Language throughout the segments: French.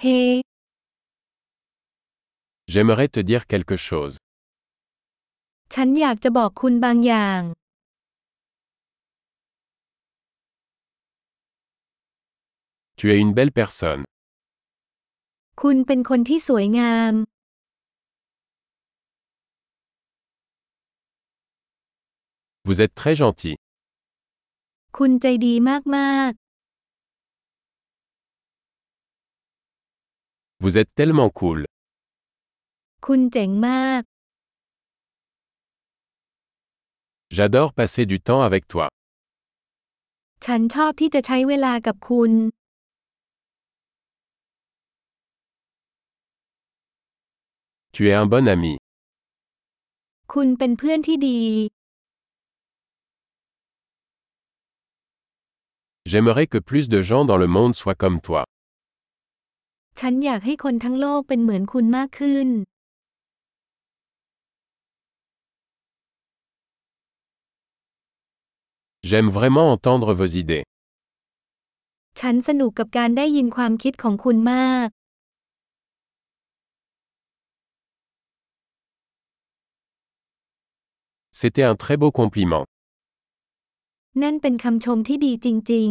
เฮ้ J'aimerais te dire quelque chose. ฉันอยากจะบอกคุณบางอย่าง Tu es une belle personne. คุณเป็นคนที่สวยงาม Vous êtes très gentil. คุณใจดีมาก Vous êtes tellement cool. ๆ คุณเจ๋งมาก J'adore passer du temps avec toi. ฉันชอบที่จะใช้เวลากับคุณ Tu es un bon ami. คุณเป็นเพื่อนที่ดี J'aimerais que plus de gens dans le monde soient comme toi. ฉันอยากให้คนทั้งโลกเป็นเหมือนคุณมากขึ้น J'aime vraiment entendre vos idées. ฉันสนุกกับการได้ยินความคิดของคุณมาก C'était un très beau compliment. นั่นเป็นคำชมที่ดีจริง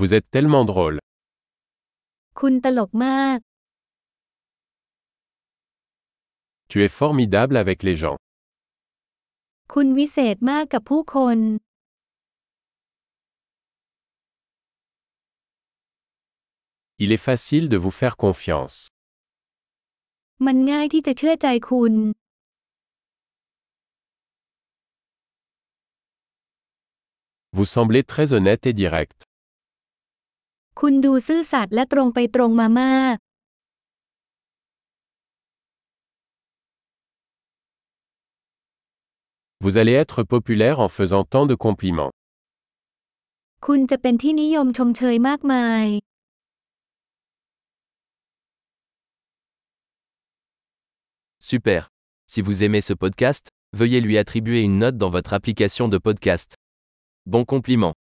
Vous êtes tellement drôle. คุณตลกมาก Tu es formidable avec les gens. คุณวิเศษมากกับผู้คน Il est facile de vous faire confiance. มันง่ายที่จะเชื่อใจคุณ Vous semblez très honnête et direct. คุณดูซื่อสัตย์และตรงไปตรงมามาก Vous allez être populaire en faisant tant de compliments. คุณจะเป็นที่นิยมชมเชยมากมาย Super. Si vous aimez ce podcast, veuillez lui attribuer une note dans votre application de podcast. Bon compliment.